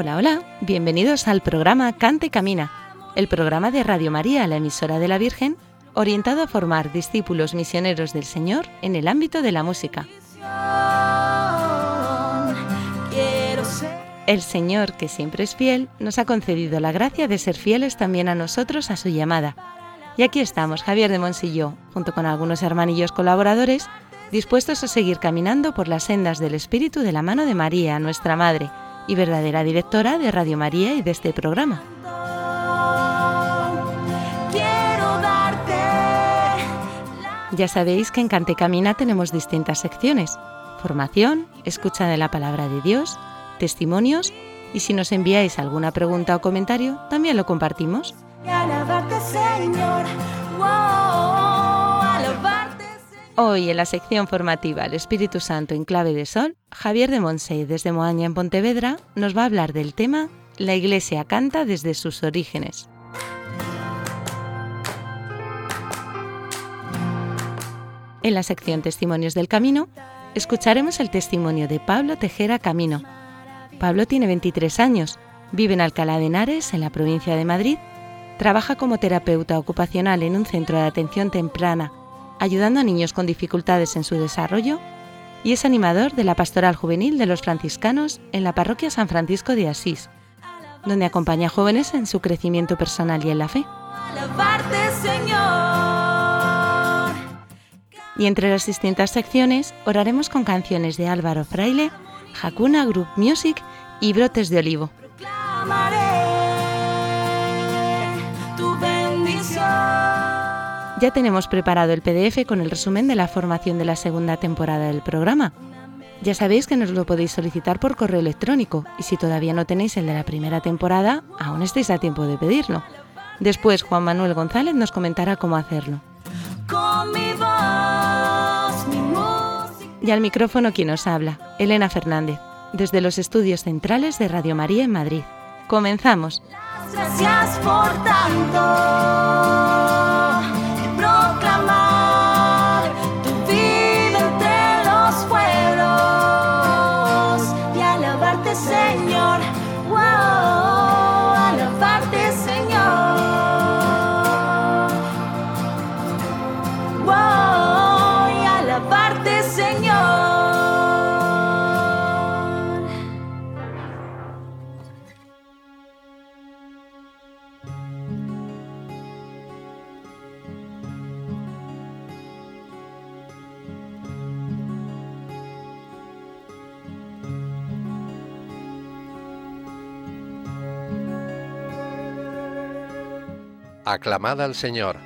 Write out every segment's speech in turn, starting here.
Hola, hola, bienvenidos al programa Cante Camina, el programa de Radio María, la emisora de la Virgen, orientado a formar discípulos misioneros del Señor en el ámbito de la música. El Señor, que siempre es fiel, nos ha concedido la gracia de ser fieles también a nosotros a su llamada. Y aquí estamos, Javier de Monsillo, junto con algunos hermanillos colaboradores, dispuestos a seguir caminando por las sendas del Espíritu de la mano de María, nuestra Madre, y verdadera directora de Radio María y de este programa. Ya sabéis que en Cante Camina tenemos distintas secciones. Formación, escucha de la palabra de Dios, testimonios y si nos enviáis alguna pregunta o comentario, también lo compartimos. Hoy en la sección formativa El Espíritu Santo en clave de sol, Javier de Monse desde Moaña en Pontevedra nos va a hablar del tema La Iglesia canta desde sus orígenes. En la sección Testimonios del Camino, escucharemos el testimonio de Pablo Tejera Camino. Pablo tiene 23 años, vive en Alcalá de Henares, en la provincia de Madrid, trabaja como terapeuta ocupacional en un centro de atención temprana ayudando a niños con dificultades en su desarrollo y es animador de la Pastoral Juvenil de los Franciscanos en la Parroquia San Francisco de Asís, donde acompaña a jóvenes en su crecimiento personal y en la fe. Y entre las distintas secciones oraremos con canciones de Álvaro Fraile, Hakuna Group Music y Brotes de Olivo. Ya tenemos preparado el PDF con el resumen de la formación de la segunda temporada del programa. Ya sabéis que nos lo podéis solicitar por correo electrónico y si todavía no tenéis el de la primera temporada, aún estáis a tiempo de pedirlo. Después Juan Manuel González nos comentará cómo hacerlo. y al micrófono quien nos habla, Elena Fernández, desde los estudios centrales de Radio María en Madrid. Comenzamos. Gracias por tanto. Aclamad al Señor.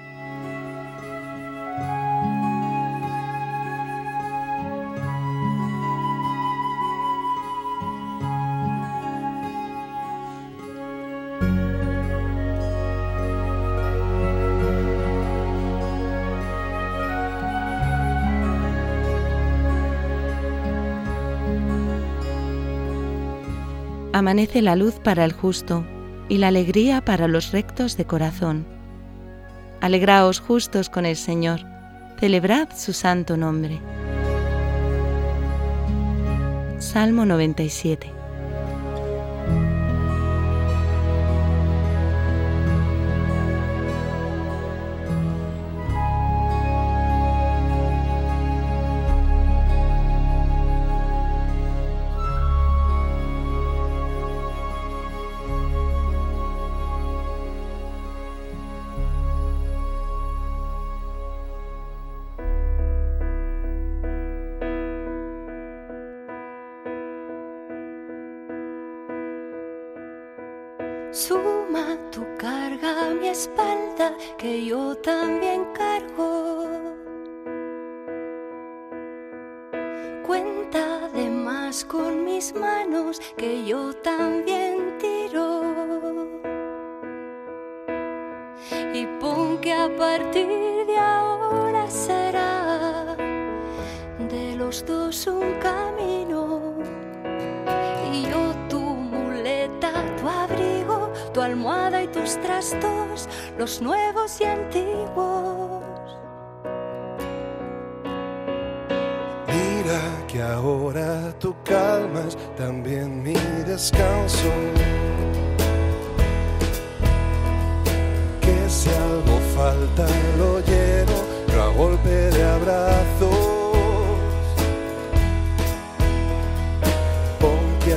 Amanece la luz para el justo y la alegría para los rectos de corazón. Alegraos justos con el Señor, celebrad su santo nombre. Salmo 97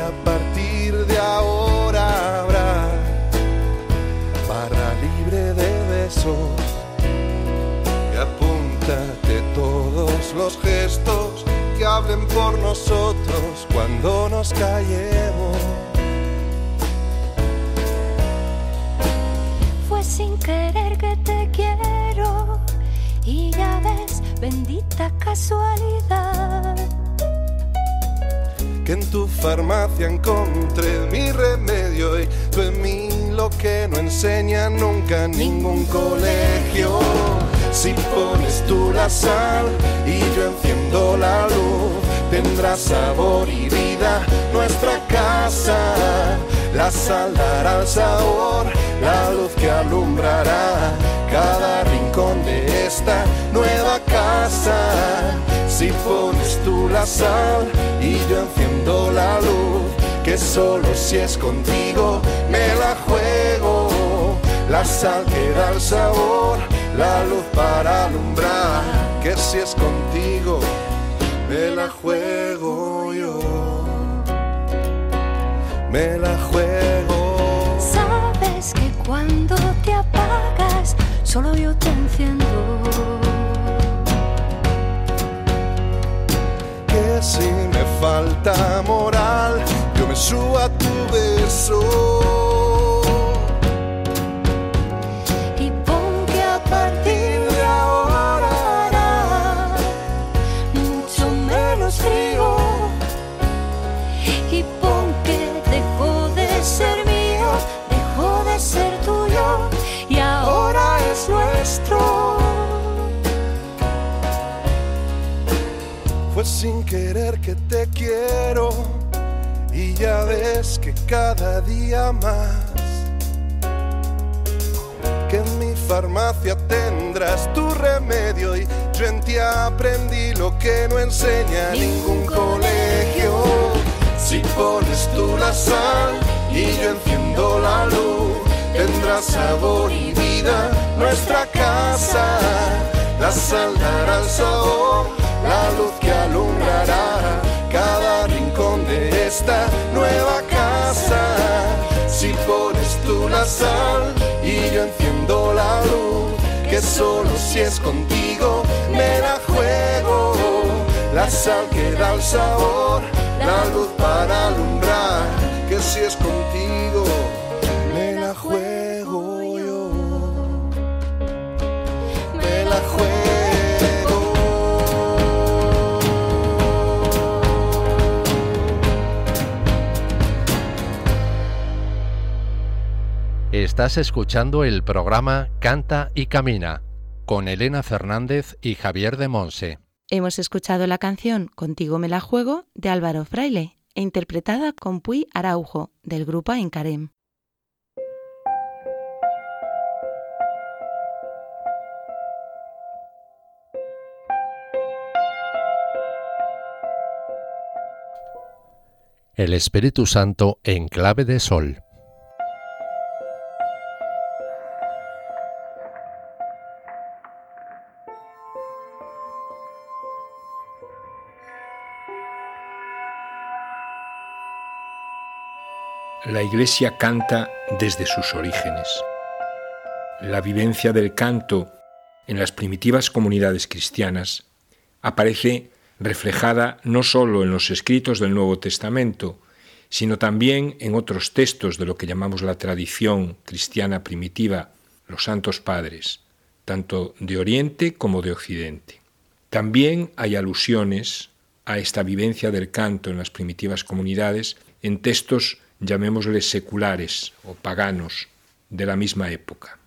a partir de ahora habrá barra libre de besos. Y apúntate todos los gestos que hablen por nosotros cuando nos callemos. Fue sin querer que te quiero y ya ves, bendita casualidad. Que en tu farmacia encontré mi remedio y tú en mí lo que no enseña nunca ningún colegio. Si pones tú la sal y yo enciendo la luz, tendrá sabor y vida nuestra casa. La sal dará el sabor, la luz que alumbrará cada rincón de esta nueva casa. Si pones tú la sal y yo enciendo la luz, que solo si es contigo me la juego. La sal que da el sabor la luz para alumbrar, que si es contigo, me la juego yo, me la juego. Sabes que cuando te apagas, solo yo te enciendo. Si me falta moral, yo me subo a tu beso. Querer que te quiero y ya ves que cada día más que en mi farmacia tendrás tu remedio y yo en ti aprendí lo que no enseña ningún colegio. Si pones tú la sal y yo enciendo la luz, tendrá sabor y vida nuestra casa. La sal dará el sabor la luz que alumbrará cada rincón de esta nueva casa. Si pones tú la sal y yo enciendo la luz, que solo si es contigo me la juego. La sal que da el sabor, la luz para alumbrar, que si es contigo Estás escuchando el programa Canta y Camina con Elena Fernández y Javier de Monse. Hemos escuchado la canción Contigo me la juego de Álvaro Fraile e interpretada con Puy Araujo del grupo Encarem. El Espíritu Santo en clave de sol. La Iglesia canta desde sus orígenes. La vivencia del canto en las primitivas comunidades cristianas aparece reflejada no sólo en los escritos del Nuevo Testamento, sino también en otros textos de lo que llamamos la tradición cristiana primitiva, los santos padres, tanto de Oriente como de Occidente. También hay alusiones a esta vivencia del canto en las primitivas comunidades en textos, llamémosles seculares o paganos, de la misma época.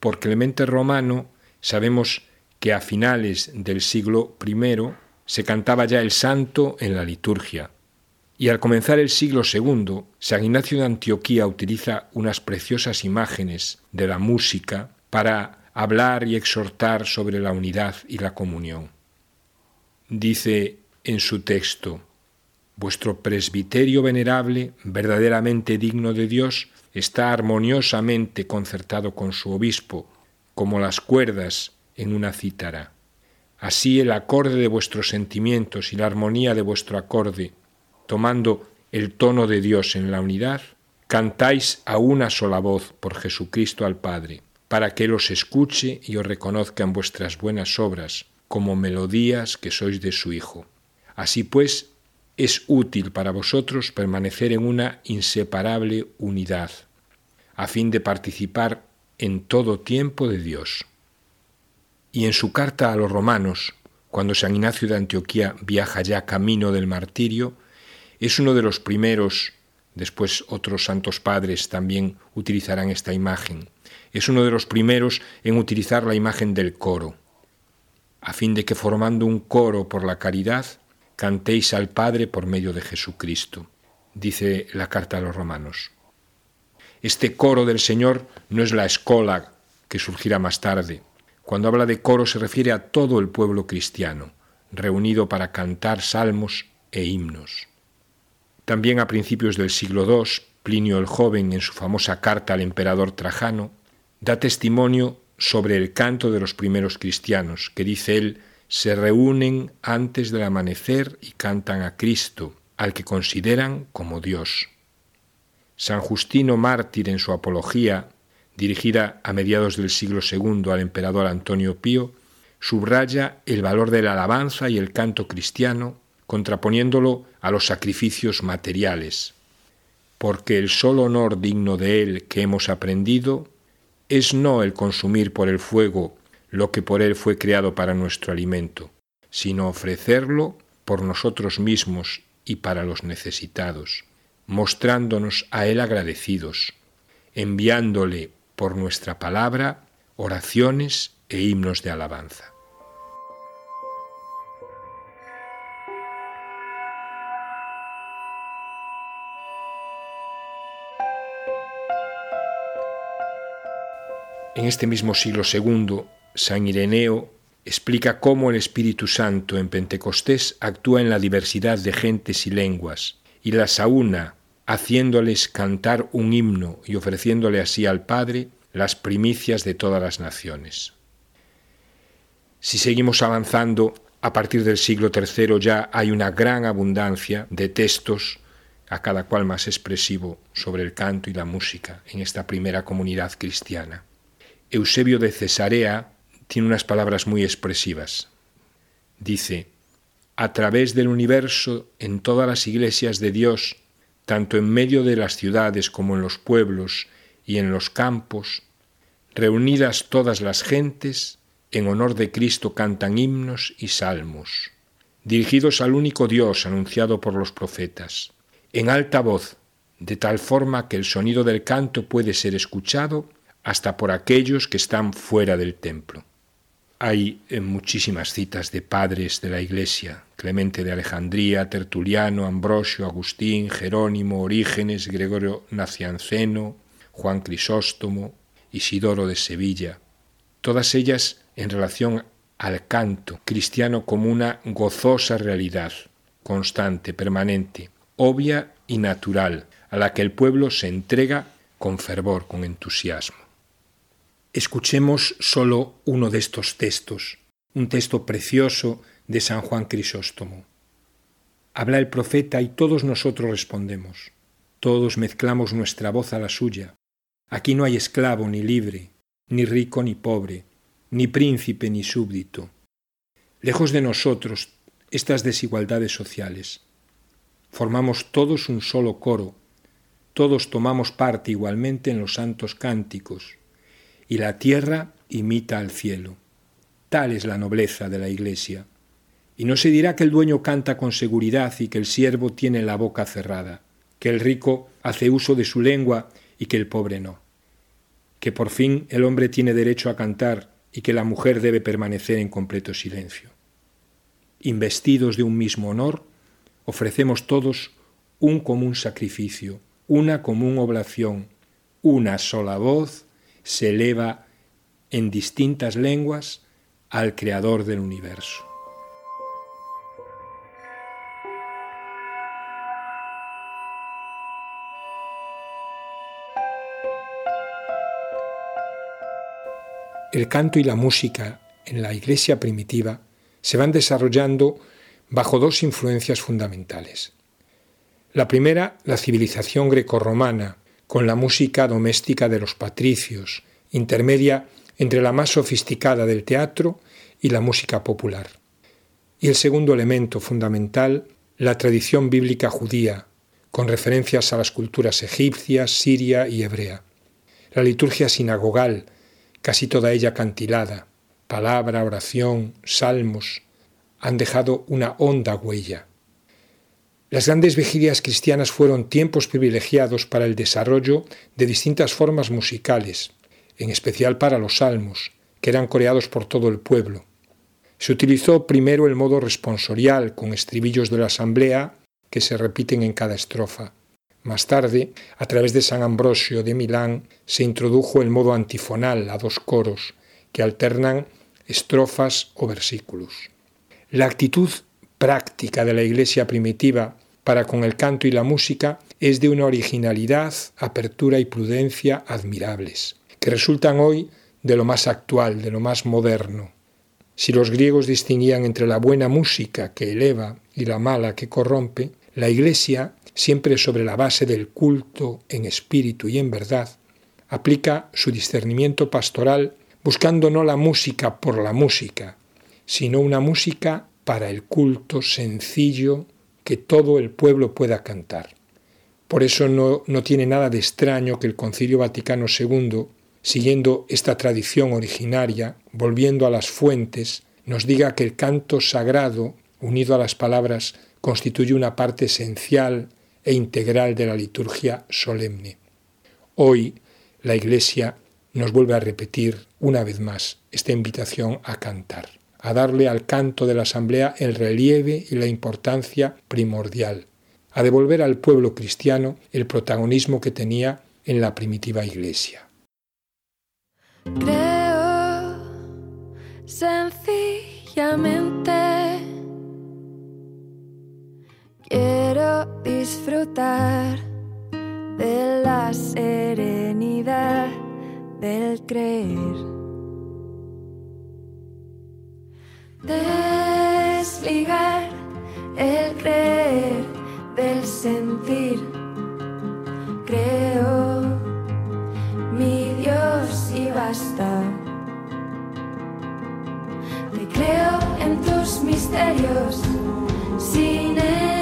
Por Clemente Romano sabemos que a finales del siglo I se cantaba ya el santo en la liturgia, y al comenzar el siglo II, San Ignacio de Antioquía utiliza unas preciosas imágenes de la música para hablar y exhortar sobre la unidad y la comunión. Dice en su texto, Vuestro presbiterio venerable, verdaderamente digno de Dios, está armoniosamente concertado con su obispo, como las cuerdas en una cítara. Así el acorde de vuestros sentimientos y la armonía de vuestro acorde, tomando el tono de Dios en la unidad, cantáis a una sola voz por Jesucristo al Padre, para que Él os escuche y os reconozca en vuestras buenas obras, como melodías que sois de su Hijo. Así pues, es útil para vosotros permanecer en una inseparable unidad, a fin de participar en todo tiempo de Dios. Y en su carta a los romanos, cuando San Ignacio de Antioquía viaja ya camino del martirio, es uno de los primeros, después otros santos padres también utilizarán esta imagen, es uno de los primeros en utilizar la imagen del coro, a fin de que formando un coro por la caridad, cantéis al Padre por medio de Jesucristo, dice la carta a los romanos. Este coro del Señor no es la escola que surgirá más tarde. Cuando habla de coro se refiere a todo el pueblo cristiano, reunido para cantar salmos e himnos. También a principios del siglo II, Plinio el Joven, en su famosa carta al emperador Trajano, da testimonio sobre el canto de los primeros cristianos, que dice él, se reúnen antes del amanecer y cantan a Cristo, al que consideran como Dios. San Justino Mártir en su Apología, dirigida a mediados del siglo II al emperador Antonio Pío, subraya el valor de la alabanza y el canto cristiano, contraponiéndolo a los sacrificios materiales, porque el solo honor digno de él que hemos aprendido es no el consumir por el fuego lo que por Él fue creado para nuestro alimento, sino ofrecerlo por nosotros mismos y para los necesitados, mostrándonos a Él agradecidos, enviándole por nuestra palabra oraciones e himnos de alabanza. En este mismo siglo segundo San Ireneo explica cómo el Espíritu Santo en Pentecostés actúa en la diversidad de gentes y lenguas y las aúna, haciéndoles cantar un himno y ofreciéndole así al Padre las primicias de todas las naciones. Si seguimos avanzando, a partir del siglo III ya hay una gran abundancia de textos, a cada cual más expresivo, sobre el canto y la música en esta primera comunidad cristiana. Eusebio de Cesarea tiene unas palabras muy expresivas. Dice, a través del universo, en todas las iglesias de Dios, tanto en medio de las ciudades como en los pueblos y en los campos, reunidas todas las gentes, en honor de Cristo cantan himnos y salmos, dirigidos al único Dios anunciado por los profetas, en alta voz, de tal forma que el sonido del canto puede ser escuchado hasta por aquellos que están fuera del templo. Hay muchísimas citas de padres de la Iglesia, Clemente de Alejandría, Tertuliano, Ambrosio, Agustín, Jerónimo, Orígenes, Gregorio Nacianceno, Juan Crisóstomo, Isidoro de Sevilla, todas ellas en relación al canto cristiano como una gozosa realidad, constante, permanente, obvia y natural, a la que el pueblo se entrega con fervor, con entusiasmo. Escuchemos solo uno de estos textos, un texto precioso de San Juan Crisóstomo. Habla el profeta y todos nosotros respondemos. Todos mezclamos nuestra voz a la suya. Aquí no hay esclavo ni libre, ni rico ni pobre, ni príncipe ni súbdito. Lejos de nosotros estas desigualdades sociales. Formamos todos un solo coro, todos tomamos parte igualmente en los santos cánticos, y la tierra imita al cielo. Tal es la nobleza de la Iglesia. Y no se dirá que el dueño canta con seguridad y que el siervo tiene la boca cerrada, que el rico hace uso de su lengua y que el pobre no, que por fin el hombre tiene derecho a cantar y que la mujer debe permanecer en completo silencio. Investidos de un mismo honor, ofrecemos todos un común sacrificio, una común oblación, una sola voz se eleva en distintas lenguas al Creador del universo. El canto y la música en la iglesia primitiva se van desarrollando bajo dos influencias fundamentales. La primera, la civilización grecorromana, con la música doméstica de los patricios, intermedia entre la más sofisticada del teatro y la música popular. Y el segundo elemento fundamental, la tradición bíblica judía, con referencias a las culturas egipcia, siria y hebrea. La liturgia sinagogal, casi toda ella cantilada, palabra, oración, salmos, han dejado una honda huella. Las grandes vigilias cristianas fueron tiempos privilegiados para el desarrollo de distintas formas musicales, en especial para los salmos, que eran coreados por todo el pueblo. Se utilizó primero el modo responsorial, con estribillos de la asamblea que se repiten en cada estrofa. Más tarde, a través de San Ambrosio de Milán, se introdujo el modo antifonal a dos coros, que alternan estrofas o versículos. La actitud práctica de la Iglesia primitiva para con el canto y la música es de una originalidad, apertura y prudencia admirables, que resultan hoy de lo más actual, de lo más moderno. Si los griegos distinguían entre la buena música que eleva y la mala que corrompe, la Iglesia, siempre sobre la base del culto en espíritu y en verdad, aplica su discernimiento pastoral buscando no la música por la música, sino una música para el culto sencillo que todo el pueblo pueda cantar. Por eso no, no tiene nada de extraño que el Concilio Vaticano II, siguiendo esta tradición originaria, volviendo a las fuentes, nos diga que el canto sagrado, unido a las palabras, constituye una parte esencial e integral de la liturgia solemne. Hoy la Iglesia nos vuelve a repetir una vez más esta invitación a cantar a darle al canto de la asamblea el relieve y la importancia primordial, a devolver al pueblo cristiano el protagonismo que tenía en la primitiva iglesia. Creo sencillamente quiero disfrutar de la serenidad del creer. Desligar el creer del sentir. Creo mi Dios y basta. Te creo en tus misterios sin entenderlo.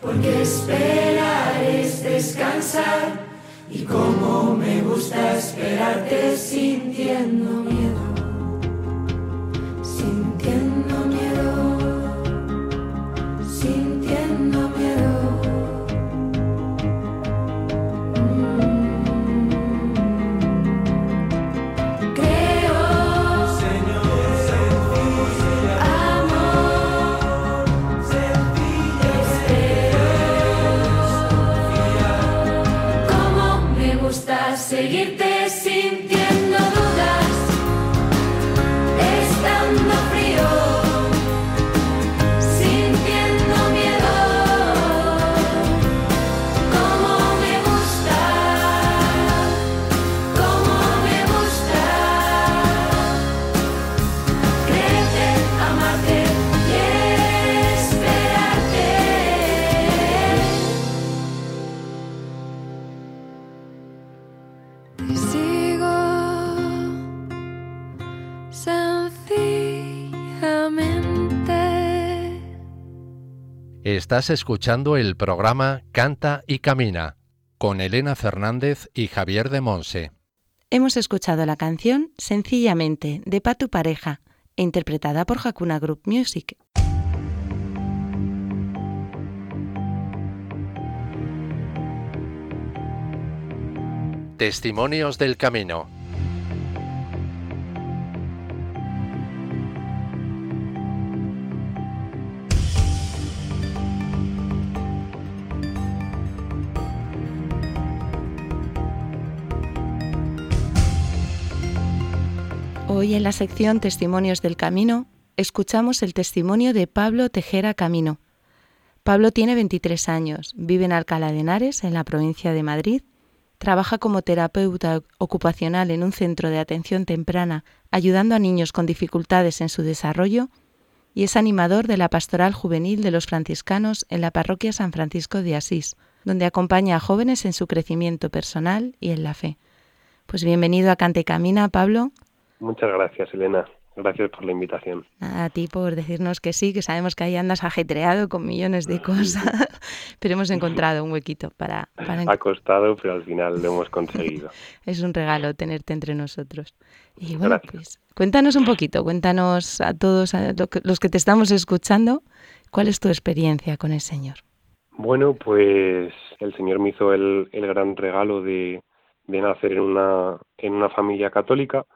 Porque esperar es descansar y como me gusta esperarte sintiendo miedo. seguirte sin Estás escuchando el programa Canta y Camina con Elena Fernández y Javier de Monse. Hemos escuchado la canción Sencillamente de Patu Pareja, interpretada por Hakuna Group Music. Testimonios del Camino. En la sección Testimonios del Camino escuchamos el testimonio de Pablo Tejera Camino. Pablo tiene 23 años, vive en Alcalá de Henares, en la provincia de Madrid, trabaja como terapeuta ocupacional en un centro de atención temprana, ayudando a niños con dificultades en su desarrollo, y es animador de la pastoral juvenil de los franciscanos en la parroquia San Francisco de Asís, donde acompaña a jóvenes en su crecimiento personal y en la fe. Pues bienvenido a Cante Camina, Pablo. Muchas gracias, Elena. Gracias por la invitación. a ti por decirnos que sí, que sabemos que ahí andas ajetreado con millones de cosas, pero hemos encontrado un huequito para... para... Ha costado, pero al final lo hemos conseguido. es un regalo tenerte entre nosotros. Y bueno, pues cuéntanos un poquito, cuéntanos a todos a los que te estamos escuchando, ¿cuál es tu experiencia con el Señor? Bueno, pues el Señor me hizo el, el gran regalo de, de nacer en una, en una familia católica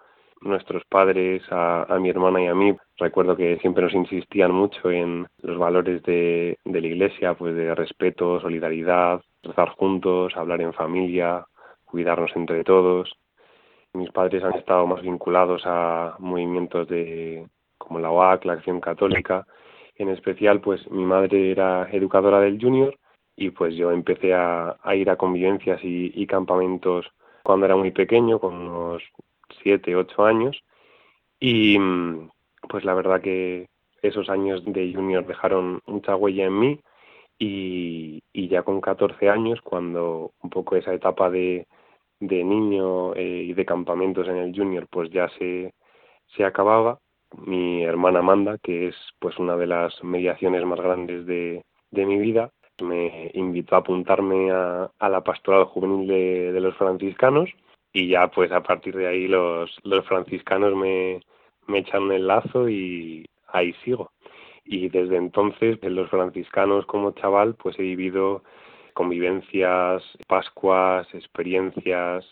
nuestros padres, a, mi hermana y a mí, recuerdo que siempre nos insistían mucho en los valores de, de la iglesia, pues de respeto, solidaridad, rezar juntos, hablar en familia, cuidarnos entre todos. Mis padres han estado más vinculados a movimientos de como la OAC, la Acción Católica. En especial, pues mi madre era educadora del Junior y pues yo empecé a, ir a convivencias y, y, campamentos cuando era muy pequeño, con unos siete, ocho años. Y pues la verdad que esos años de junior dejaron mucha huella en mí. Y, ya con 14 años, cuando un poco esa etapa de, de niño eh, y de campamentos en el junior pues ya se, se acababa, mi hermana Amanda, que es pues una de las mediaciones más grandes de, de mi vida, me invitó a apuntarme a, la pastoral juvenil de los franciscanos y ya pues a partir de ahí los, los franciscanos me, me echan el lazo y ahí sigo. Y desde entonces en los franciscanos como chaval pues he vivido convivencias, pascuas, experiencias,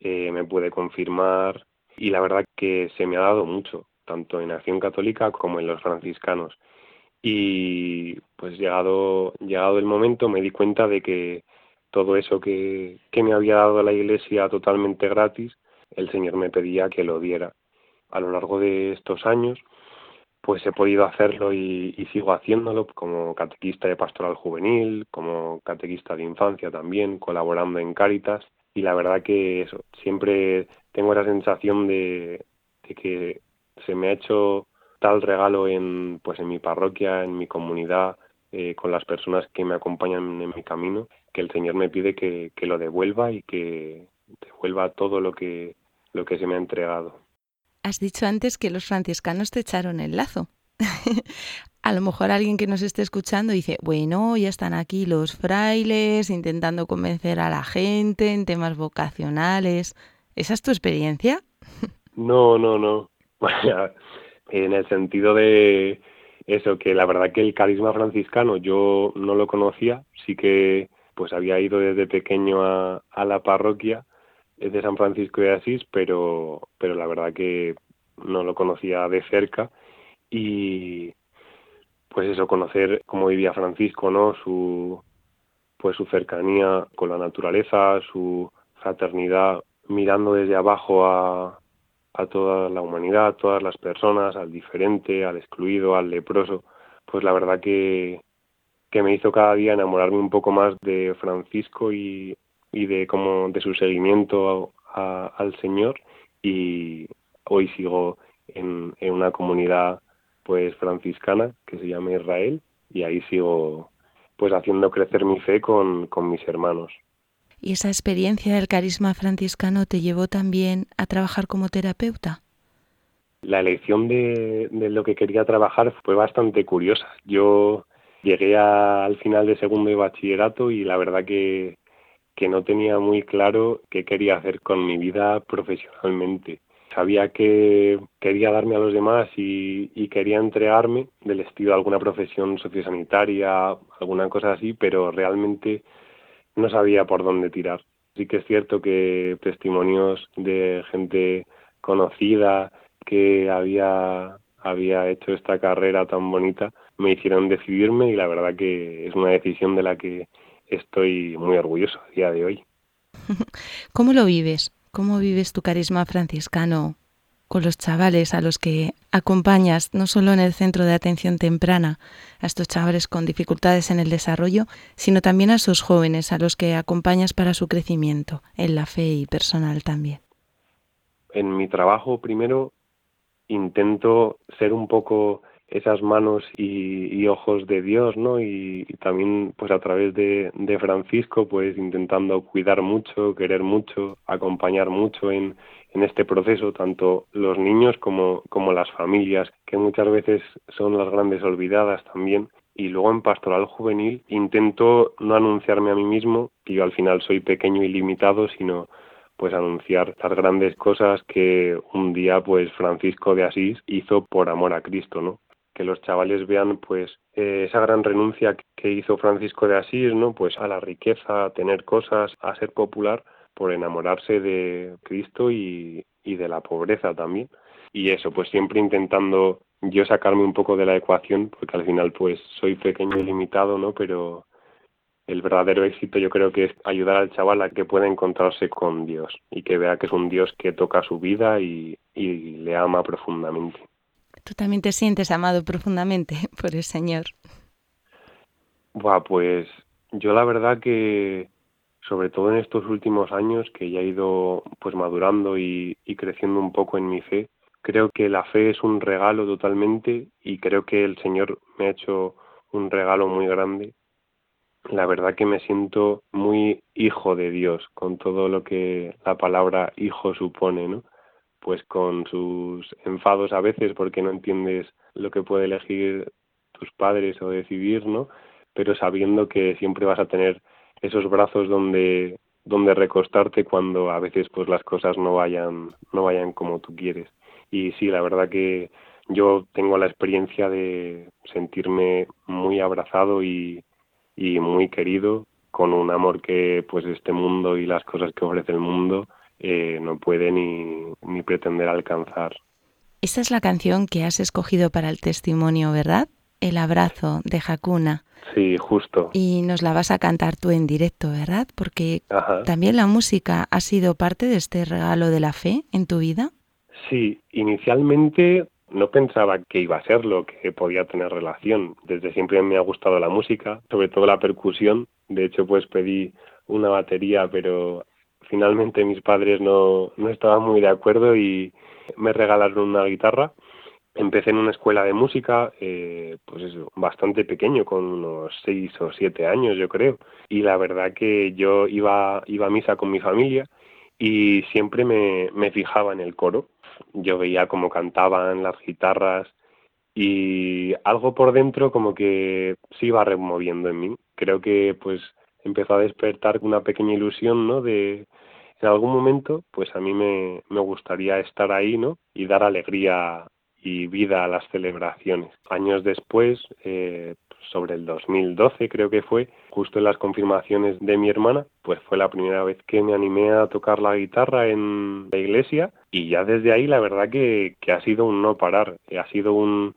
eh, me pude confirmar y la verdad que se me ha dado mucho, tanto en Acción Católica como en los franciscanos. Y pues llegado, llegado el momento me di cuenta de que todo eso que, me había dado la Iglesia totalmente gratis, el Señor me pedía que lo diera. A lo largo de estos años, pues he podido hacerlo y, sigo haciéndolo como catequista de pastoral juvenil, como catequista de infancia también, colaborando en Cáritas. Y la verdad que eso, siempre tengo la sensación de, de que se me ha hecho tal regalo en, pues en mi parroquia, en mi comunidad, eh, con las personas que me acompañan en mi camino, que el Señor me pide que, que lo devuelva y que devuelva todo lo que, lo que se me ha entregado. Has dicho antes que los franciscanos te echaron el lazo. a lo mejor alguien que nos esté escuchando dice, bueno, ya están aquí los frailes intentando convencer a la gente en temas vocacionales. ¿Esa es tu experiencia? No, no, no. en el sentido de eso, que la verdad que el carisma franciscano yo no lo conocía, sí que pues había ido desde pequeño a, a la parroquia de San Francisco de Asís, pero, pero la verdad que no lo conocía de cerca y pues eso, conocer cómo vivía Francisco, ¿no? Su, pues su cercanía con la naturaleza, su fraternidad, mirando desde abajo a, a toda la humanidad, a todas las personas, al diferente, al excluido, al leproso, pues la verdad que, que me hizo cada día enamorarme un poco más de Francisco y, y de como de su seguimiento al Señor y hoy sigo en, en, una comunidad pues franciscana que se llama Israel y ahí sigo pues haciendo crecer mi fe con, con mis hermanos. ¿Y esa experiencia del carisma franciscano te llevó también a trabajar como terapeuta? La elección de, de lo que quería trabajar fue bastante curiosa. Yo llegué al final de segundo de bachillerato y la verdad que, que no tenía muy claro qué quería hacer con mi vida profesionalmente. Sabía que quería darme a los demás y, quería entregarme del estilo de alguna profesión sociosanitaria, alguna cosa así, pero realmente no sabía por dónde tirar. Sí que es cierto que testimonios de gente conocida que había, había hecho esta carrera tan bonita me hicieron decidirme y la verdad que es una decisión de la que estoy muy orgulloso a día de hoy. ¿Cómo lo vives? ¿Cómo vives tu carisma franciscano con los chavales a los que acompañas, no solo en el centro de atención temprana, a estos chavales con dificultades en el desarrollo, sino también a esos jóvenes a los que acompañas para su crecimiento en la fe y personal también? En mi trabajo, primero, intento ser un poco esas manos y, ojos de Dios, ¿no? Y, también, pues a través de, Francisco, pues intentando cuidar mucho, querer mucho, acompañar mucho en, este proceso, tanto los niños como, como las familias, que muchas veces son las grandes olvidadas también. Y luego en pastoral juvenil intento no anunciarme a mí mismo, que yo al final soy pequeño y limitado, sino pues anunciar las grandes cosas que un día pues Francisco de Asís hizo por amor a Cristo, ¿no? Que los chavales vean pues eh, esa gran renuncia que hizo Francisco de Asís, ¿no? Pues a la riqueza, a tener cosas, a ser popular por enamorarse de Cristo y, y de la pobreza también. Y eso, pues siempre intentando yo sacarme un poco de la ecuación, porque al final pues soy pequeño y limitado, ¿no? Pero el verdadero éxito yo creo que es ayudar al chaval a que pueda encontrarse con Dios y que vea que es un Dios que toca su vida y, y le ama profundamente. ¿Tú también te sientes amado profundamente por el Señor? Buah, pues yo la verdad que sobre todo en estos últimos años que ya he ido pues madurando y, y creciendo un poco en mi fe, creo que la fe es un regalo totalmente y creo que el Señor me ha hecho un regalo muy grande. La verdad que me siento muy hijo de Dios con todo lo que la palabra hijo supone, ¿no? Pues con sus enfados a veces porque no entiendes lo que puede elegir tus padres o decidir, ¿no? Pero sabiendo que siempre vas a tener esos brazos donde donde recostarte cuando a veces pues las cosas no vayan no vayan como tú quieres. Y sí, la verdad que yo tengo la experiencia de sentirme muy abrazado y, y muy querido con un amor que pues este mundo y las cosas que ofrece el mundo eh, no puede ni, ni pretender alcanzar. Esta es la canción que has escogido para el testimonio, ¿verdad? El abrazo de Hakuna. Sí, justo. Y nos la vas a cantar tú en directo, ¿verdad? Porque también la música ha sido parte de este regalo de la fe en tu vida. Sí, inicialmente no pensaba que iba a ser lo que podía tener relación. Desde siempre me ha gustado la música, sobre todo la percusión. De hecho, pues pedí una batería, pero finalmente mis padres no, no estaban muy de acuerdo y me regalaron una guitarra Empecé en una escuela de música, eh, pues eso, bastante pequeño, con unos seis o siete años, yo creo. Y la verdad que yo iba, iba a misa con mi familia y siempre me, me fijaba en el coro. Yo veía cómo cantaban las guitarras y algo por dentro como que se iba removiendo en mí. Creo que pues empezó a despertar una pequeña ilusión, ¿no? De en algún momento, pues a mí me, gustaría estar ahí, ¿no? Y dar alegría y vida a las celebraciones. Años después, eh, sobre el 2012 creo que fue, justo en las confirmaciones de mi hermana, pues fue la primera vez que me animé a tocar la guitarra en la iglesia y ya desde ahí la verdad que, que ha sido un no parar, ha sido un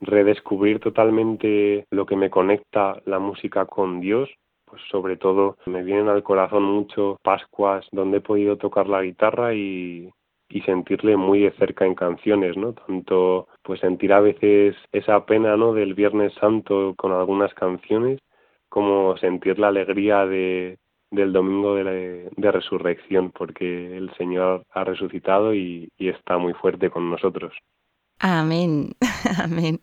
redescubrir totalmente lo que me conecta la música con Dios, pues sobre todo me vienen al corazón mucho Pascuas donde he podido tocar la guitarra y, y sentirle muy de cerca en canciones, ¿no? Tanto pues sentir a veces esa pena, ¿no? del Viernes Santo con algunas canciones, como sentir la alegría de del domingo de, de resurrección, porque el Señor ha resucitado y, y está muy fuerte con nosotros. Amén, amén.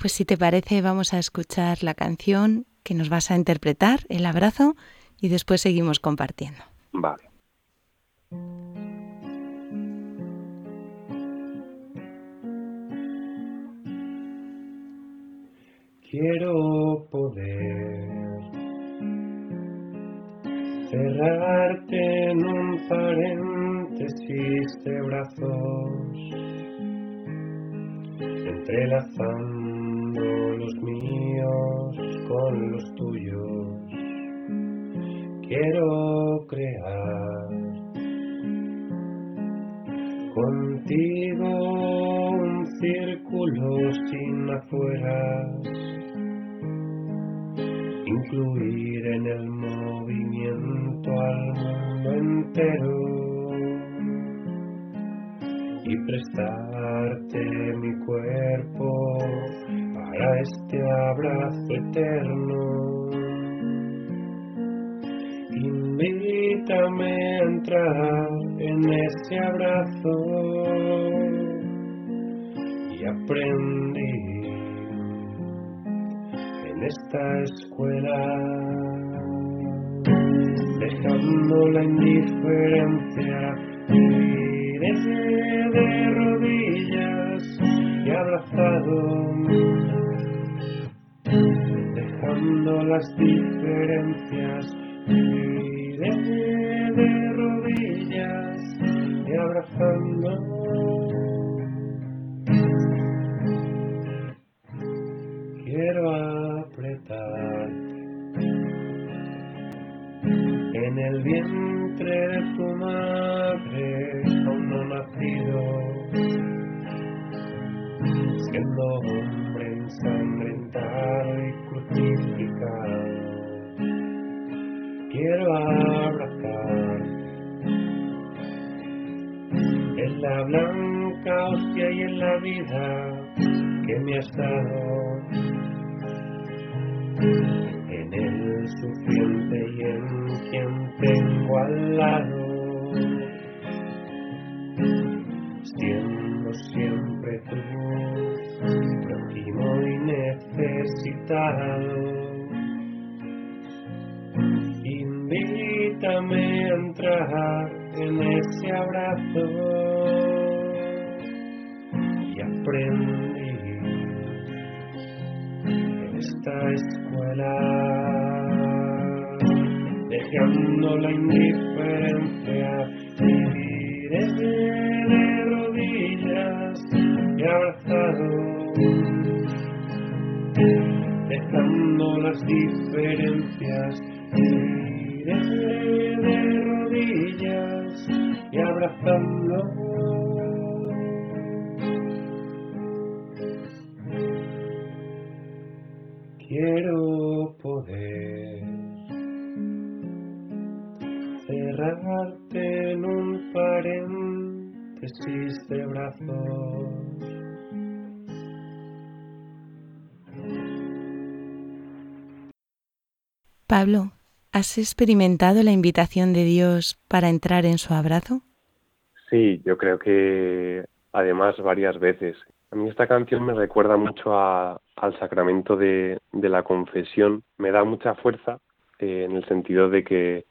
Pues si te parece, vamos a escuchar la canción que nos vas a interpretar, el abrazo, y después seguimos compartiendo. Vale. Quiero poder cerrarte en un paréntesis de brazos, entrelazando los míos con los tuyos. Quiero crear contigo un círculo sin afueras incluir en el movimiento al mundo entero y prestarte mi cuerpo para este abrazo eterno. Invítame a entrar en ese abrazo y aprendí esta escuela, dejando la indiferencia, iré de rodillas y abrazado, las diferencias, de rodillas y abrazando. quiero en el vientre de tu madre aún no nacido, siendo hombre ensangrentado y Quiero abrazar en la blanca hostia y en la vida que me has dado. En el sufriente y en quien tengo al lado, siendo siempre tú, prójimo y necesitado. En ese abrazo. Y aprendí esta escuela, dejando la indiferencia, viviré de rodillas y abrazado, dejando las diferencias, quiero poder cerrarte en un paréntesis de brazos. Pablo, ¿has experimentado la invitación de Dios para entrar en su abrazo? Sí, yo creo que además varias veces. A mí esta canción me recuerda mucho al sacramento de, la confesión. Me da mucha fuerza eh, en el sentido de que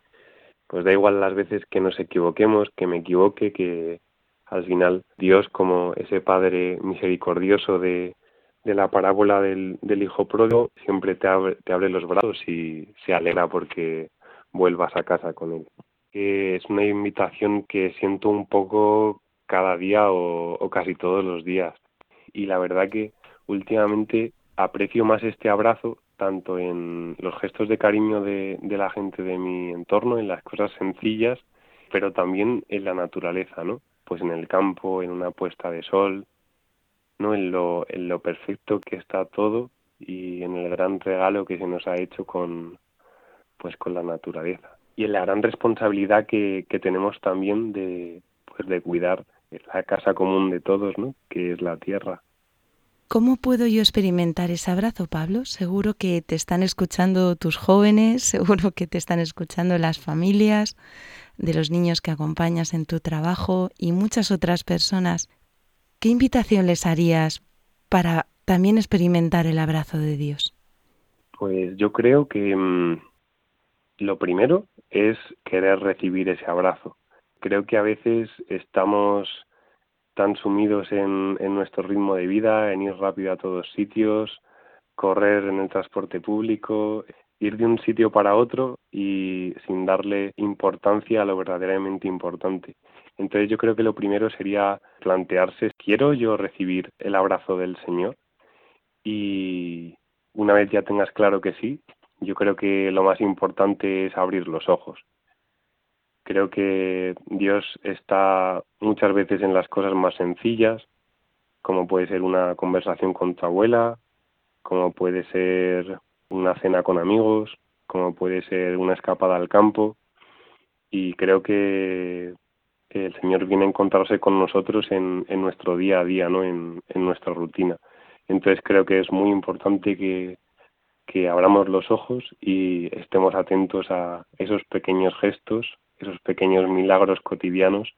pues da igual las veces que nos equivoquemos, que me equivoque, que al final Dios como ese Padre misericordioso de, la parábola del, hijo pródigo siempre te abre, te abre los brazos y se alegra porque vuelvas a casa con él. Es una invitación que siento un poco cada día o casi todos los días y la verdad que últimamente aprecio más este abrazo tanto en los gestos de cariño de, la gente de mi entorno, en las cosas sencillas, pero también en la naturaleza, ¿no? Pues en el campo, en una puesta de sol, ¿no? En lo, en lo perfecto que está todo y en el gran regalo que se nos ha hecho con, pues con la naturaleza. Y en la gran responsabilidad que, que tenemos también de, pues de cuidar la casa común de todos, ¿no? Que es la tierra. ¿Cómo puedo yo experimentar ese abrazo, Pablo? Seguro que te están escuchando tus jóvenes, seguro que te están escuchando las familias de los niños que acompañas en tu trabajo y muchas otras personas. ¿Qué invitación les harías para también experimentar el abrazo de Dios? Pues yo creo que mm, lo primero es querer recibir ese abrazo creo que a veces estamos tan sumidos en, nuestro ritmo de vida, en ir rápido a todos sitios, correr en el transporte público, ir de un sitio para otro y sin darle importancia a lo verdaderamente importante. Entonces yo creo que lo primero sería plantearse, ¿quiero yo recibir el abrazo del Señor? Y una vez ya tengas claro que sí, yo creo que lo más importante es abrir los ojos Creo que Dios está muchas veces en las cosas más sencillas, como puede ser una conversación con tu abuela, como puede ser una cena con amigos, como puede ser una escapada al campo. Y creo que el Señor viene a encontrarse con nosotros en, nuestro día a día, ¿no? en, nuestra rutina. Entonces creo que es muy importante que, que abramos los ojos y estemos atentos a esos pequeños gestos esos pequeños milagros cotidianos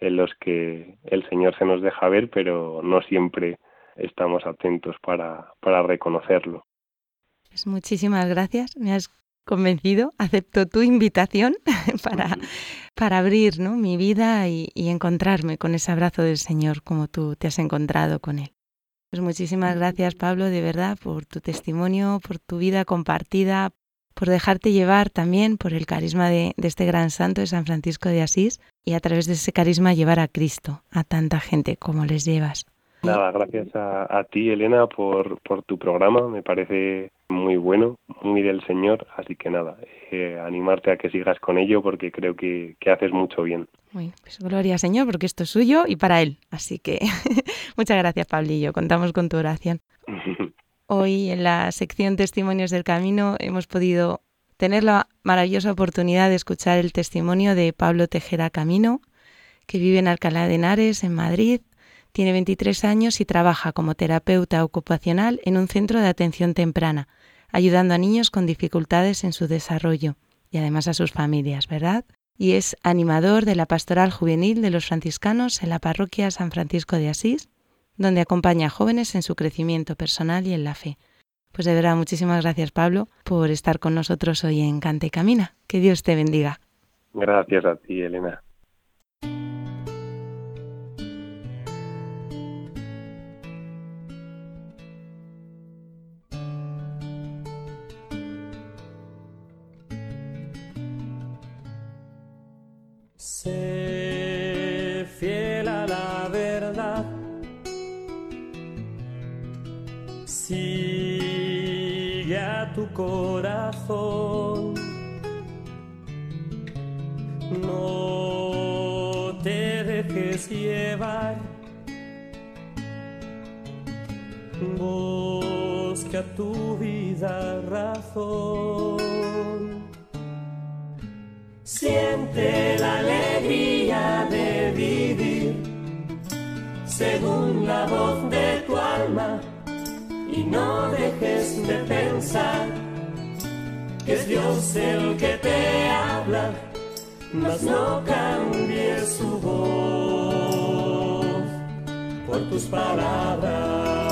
en los que el Señor se nos deja ver, pero no siempre estamos atentos para, para reconocerlo. Pues muchísimas gracias, me has convencido, acepto tu invitación para, para abrir ¿no? mi vida y, y, encontrarme con ese abrazo del Señor como tú te has encontrado con Él. Pues muchísimas gracias Pablo, de verdad, por tu testimonio, por tu vida compartida, por dejarte llevar también por el carisma de, este gran santo de San Francisco de Asís y a través de ese carisma llevar a Cristo a tanta gente como les llevas. Nada, gracias a, ti, Elena, por, por, tu programa. Me parece muy bueno, muy del Señor. Así que nada, eh, animarte a que sigas con ello porque creo que, que haces mucho bien. Muy, pues gloria Señor, porque esto es suyo y para Él. Así que muchas gracias, Pablillo. Contamos con tu oración. Hoy en la sección Testimonios del Camino hemos podido tener la maravillosa oportunidad de escuchar el testimonio de Pablo Tejera Camino, que vive en Alcalá de Henares, en Madrid. Tiene 23 años y trabaja como terapeuta ocupacional en un centro de atención temprana, ayudando a niños con dificultades en su desarrollo y además a sus familias, ¿verdad? Y es animador de la pastoral juvenil de los franciscanos en la parroquia San Francisco de Asís donde acompaña a jóvenes en su crecimiento personal y en la fe. Pues de verdad, muchísimas gracias Pablo por estar con nosotros hoy en Cante y Camina. Que Dios te bendiga. Gracias a ti, Elena. Tu corazón. No te dejes llevar. Busca tu vida razón. Siente la alegría de vivir según la voz de tu alma y no dejes de pensar que es Dios el que te habla, mas no cambies su voz, por tus palabras.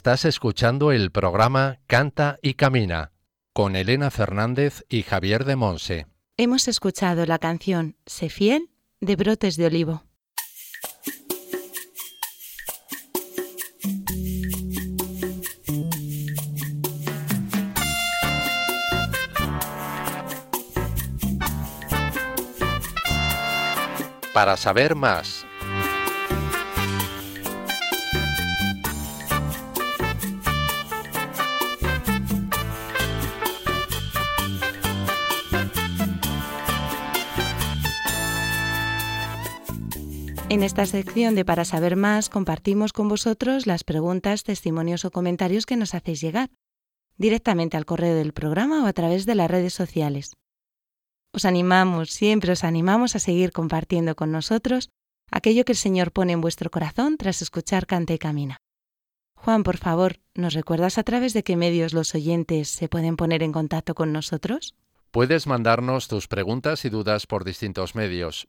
Estás escuchando el programa Canta y Camina con Elena Fernández y Javier de Monse. Hemos escuchado la canción Sé fiel de Brotes de Olivo. Para saber más En esta sección de Para saber más compartimos con vosotros las preguntas, testimonios o comentarios que nos hacéis llegar, directamente al correo del programa o a través de las redes sociales. Os animamos, siempre os animamos a seguir compartiendo con nosotros aquello que el Señor pone en vuestro corazón tras escuchar Canta y Camina. Juan, por favor, ¿nos recuerdas a través de qué medios los oyentes se pueden poner en contacto con nosotros? Puedes mandarnos tus preguntas y dudas por distintos medios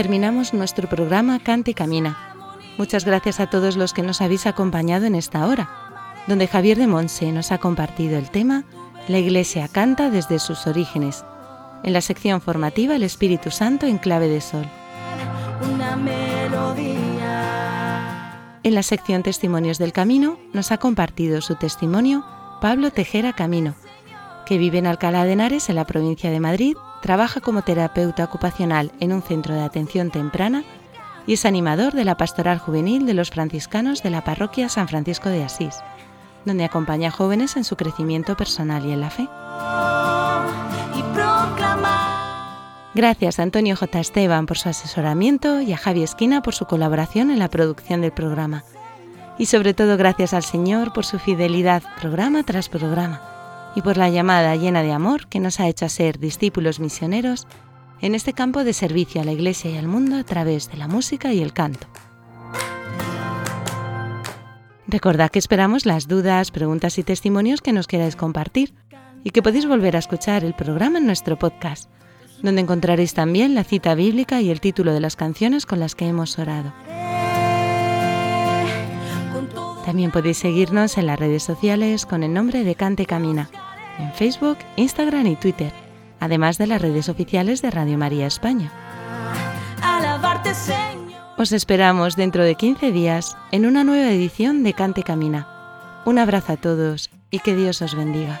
Terminamos nuestro programa Cante y Camina. Muchas gracias a todos los que nos habéis acompañado en esta hora, donde Javier de Monse nos ha compartido el tema La Iglesia canta desde sus orígenes, en la sección formativa El Espíritu Santo en clave de sol. Una melodía en la sección Testimonios del Camino nos ha compartido su testimonio Pablo Tejera Camino, que vive en Alcalá de Henares, en la provincia de Madrid, trabaja como terapeuta ocupacional en un centro de atención temprana y es animador de la Pastoral Juvenil de los franciscanos de la Parroquia San Francisco de Asís, donde acompaña a jóvenes en su crecimiento personal y en la fe. Gracias a Antonio J. Esteban por su asesoramiento y a Javi Esquina por su colaboración en la producción del programa. Y sobre todo gracias al Señor por su fidelidad programa tras programa y por la llamada llena de amor que nos ha hecho a ser discípulos misioneros en este campo de servicio a la Iglesia y al mundo a través de la música y el canto. Recordad que esperamos las dudas, preguntas y testimonios que nos queráis compartir y que podéis volver a escuchar el programa en nuestro podcast donde encontraréis también la cita bíblica y el título de las canciones con las que hemos orado. También podéis seguirnos en las redes sociales con el nombre de Cante Camina, en Facebook, Instagram y Twitter, además de las redes oficiales de Radio María España. Os esperamos dentro de 15 días en una nueva edición de Cante Camina. Un abrazo a todos y que Dios os bendiga.